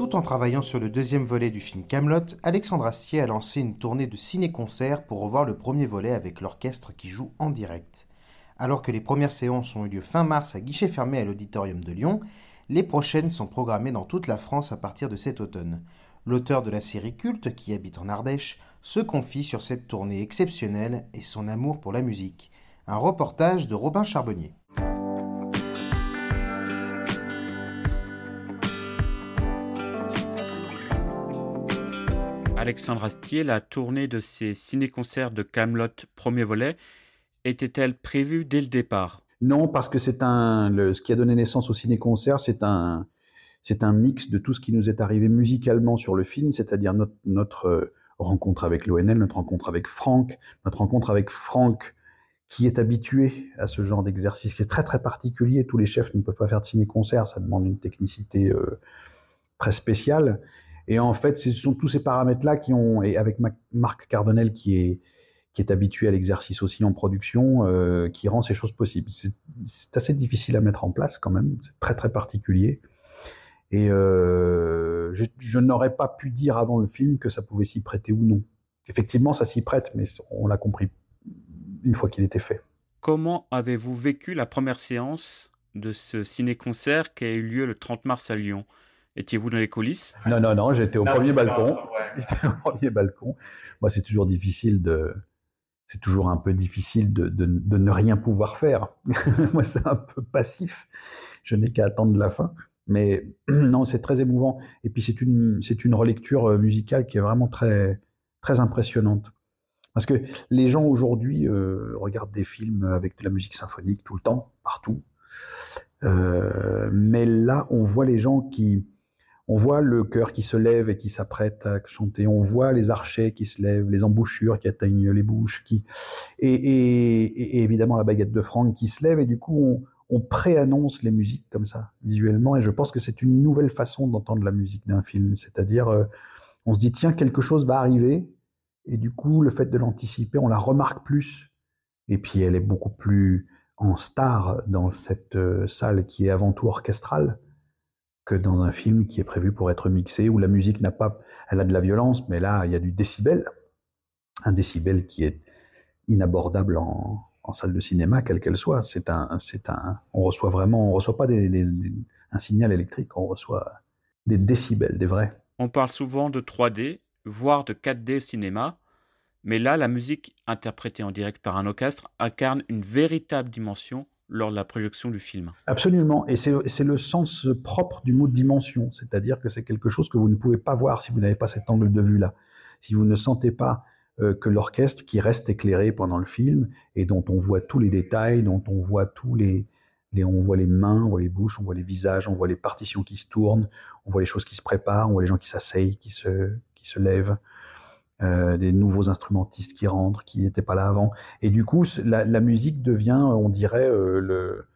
Tout en travaillant sur le deuxième volet du film Camelot, Alexandre Astier a lancé une tournée de ciné-concert pour revoir le premier volet avec l'orchestre qui joue en direct. Alors que les premières séances ont eu lieu fin mars à guichet fermé à l'Auditorium de Lyon, les prochaines sont programmées dans toute la France à partir de cet automne. L'auteur de la série culte, qui habite en Ardèche, se confie sur cette tournée exceptionnelle et son amour pour la musique. Un reportage de Robin Charbonnier. Alexandre Astier, la tournée de ces ciné-concerts de Camelot premier volet était-elle prévue dès le départ? Non, parce que c'est un ce qui a donné naissance au ciné-concert, c'est un c'est un mix de tout ce qui nous est arrivé musicalement sur le film, c'est-à-dire notre, notre euh, rencontre avec l'ONL, notre rencontre avec Franck, notre rencontre avec Franck qui est habitué à ce genre d'exercice qui est très très particulier. Tous les chefs ne peuvent pas faire de ciné-concert, ça demande une technicité euh, très spéciale. Et en fait, ce sont tous ces paramètres-là qui ont, et avec Marc Cardonnel qui est, qui est habitué à l'exercice aussi en production, euh, qui rend ces choses possibles. C'est assez difficile à mettre en place quand même, c'est très très particulier. Et euh, je, je n'aurais pas pu dire avant le film que ça pouvait s'y prêter ou non. Effectivement, ça s'y prête, mais on l'a compris une fois qu'il était fait. Comment avez-vous vécu la première séance de ce ciné-concert qui a eu lieu le 30 mars à Lyon? Étiez-vous dans les coulisses? Non, non, non, j'étais au premier balcon. J'étais au premier balcon. Moi, c'est toujours difficile de. C'est toujours un peu difficile de, de, de ne rien pouvoir faire. Moi, c'est un peu passif. Je n'ai qu'à attendre la fin. Mais non, c'est très émouvant. Et puis, c'est une, c'est une relecture euh, musicale qui est vraiment très, très impressionnante. Parce que les gens aujourd'hui euh, regardent des films avec de la musique symphonique tout le temps, partout. Euh, mais là, on voit les gens qui, on voit le chœur qui se lève et qui s'apprête à chanter. On voit les archets qui se lèvent, les embouchures qui atteignent les bouches, qui et, et, et évidemment la baguette de Franck qui se lève. Et du coup, on, on préannonce les musiques comme ça visuellement. Et je pense que c'est une nouvelle façon d'entendre la musique d'un film. C'est-à-dire, euh, on se dit tiens quelque chose va arriver. Et du coup, le fait de l'anticiper, on la remarque plus. Et puis, elle est beaucoup plus en star dans cette euh, salle qui est avant tout orchestrale que dans un film qui est prévu pour être mixé, où la musique n'a pas, elle a de la violence, mais là, il y a du décibel. Un décibel qui est inabordable en, salle de cinéma, quelle qu'elle soit. C'est un, c'est un, on reçoit vraiment, on reçoit pas des, des, un signal électrique, on reçoit des décibels, des vrais. On parle souvent de 3D, voire de 4D au cinéma, mais là, la musique interprétée en direct par un orchestre incarne une véritable dimension lors de la projection du film. Absolument, et c'est le sens propre du mot dimension, c'est-à-dire que c'est quelque chose que vous ne pouvez pas voir si vous n'avez pas cet angle de vue-là, si vous ne sentez pas euh, que l'orchestre qui reste éclairé pendant le film et dont on voit tous les détails, dont on voit tous les, les, on voit les mains, on voit les bouches, on voit les visages, on voit les partitions qui se tournent, on voit les choses qui se préparent, on voit les gens qui s'asseyent, qui se, qui se lèvent, euh, des nouveaux instrumentistes qui rentrent, qui n'étaient pas là avant. Et du coup, la, la musique devient, on dirait, euh, le,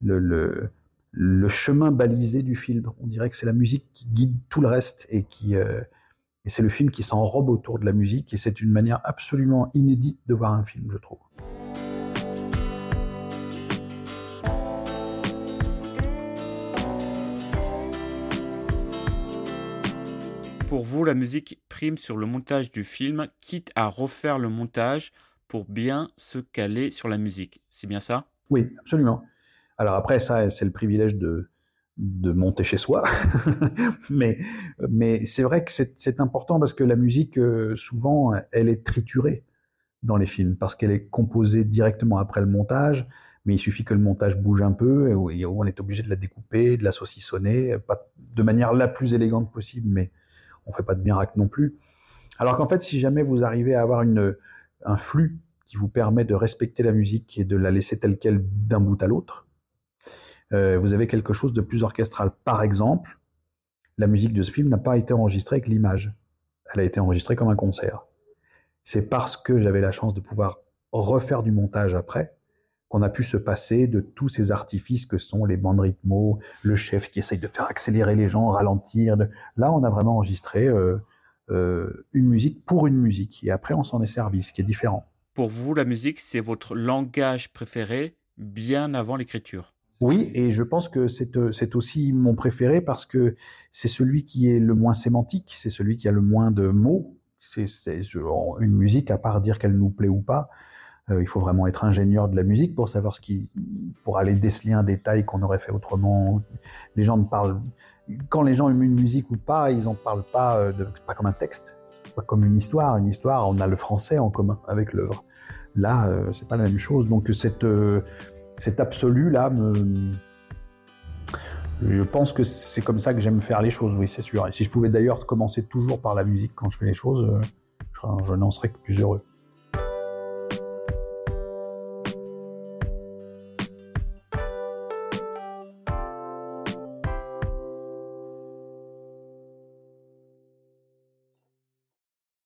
le, le, le, chemin balisé du film. On dirait que c'est la musique qui guide tout le reste et qui euh, et c'est le film qui s'enrobe autour de la musique et c'est une manière absolument inédite de voir un film, je trouve. Pour vous, la musique prime sur le montage du film, quitte à refaire le montage pour bien se caler sur la musique. C'est bien ça? Oui, absolument. Alors après, ça, c'est le privilège de, de monter chez soi. mais mais c'est vrai que c'est important parce que la musique, souvent, elle est triturée. dans les films parce qu'elle est composée directement après le montage, mais il suffit que le montage bouge un peu et on est obligé de la découper, de la saucissonner, pas de manière la plus élégante possible, mais on fait pas de miracle non plus. Alors qu'en fait, si jamais vous arrivez à avoir une, un flux qui vous permet de respecter la musique et de la laisser telle qu'elle d'un bout à l'autre, euh, vous avez quelque chose de plus orchestral. Par exemple, la musique de ce film n'a pas été enregistrée avec l'image. Elle a été enregistrée comme un concert. C'est parce que j'avais la chance de pouvoir refaire du montage après qu'on a pu se passer de tous ces artifices que sont les bandes rythmo, le chef qui essaye de faire accélérer les gens, ralentir. Là, on a vraiment enregistré euh, euh, une musique pour une musique. Et après, on s'en est servi, ce qui est différent. Pour vous, la musique, c'est votre langage préféré bien avant l'écriture? Oui, et je pense que c'est c'est aussi mon préféré parce que c'est celui qui est le moins sémantique, c'est celui qui a le moins de mots. C'est une musique, à part dire qu'elle nous plaît ou pas, euh, il faut vraiment être ingénieur de la musique pour savoir ce qui, pour aller déceler un détail qu'on aurait fait autrement. Les gens ne parlent, quand les gens aiment une musique ou pas, ils en parlent pas, euh, de, pas comme un texte, pas comme une histoire. Une histoire, on a le français en commun avec l'œuvre. Là, euh, c'est pas la même chose. Donc cette, euh, cet absolu là je pense que c'est comme ça que j'aime faire les choses, oui, c'est sûr. Et si je pouvais d'ailleurs commencer toujours par la musique quand je fais les choses, je, je n'en serais que plus heureux.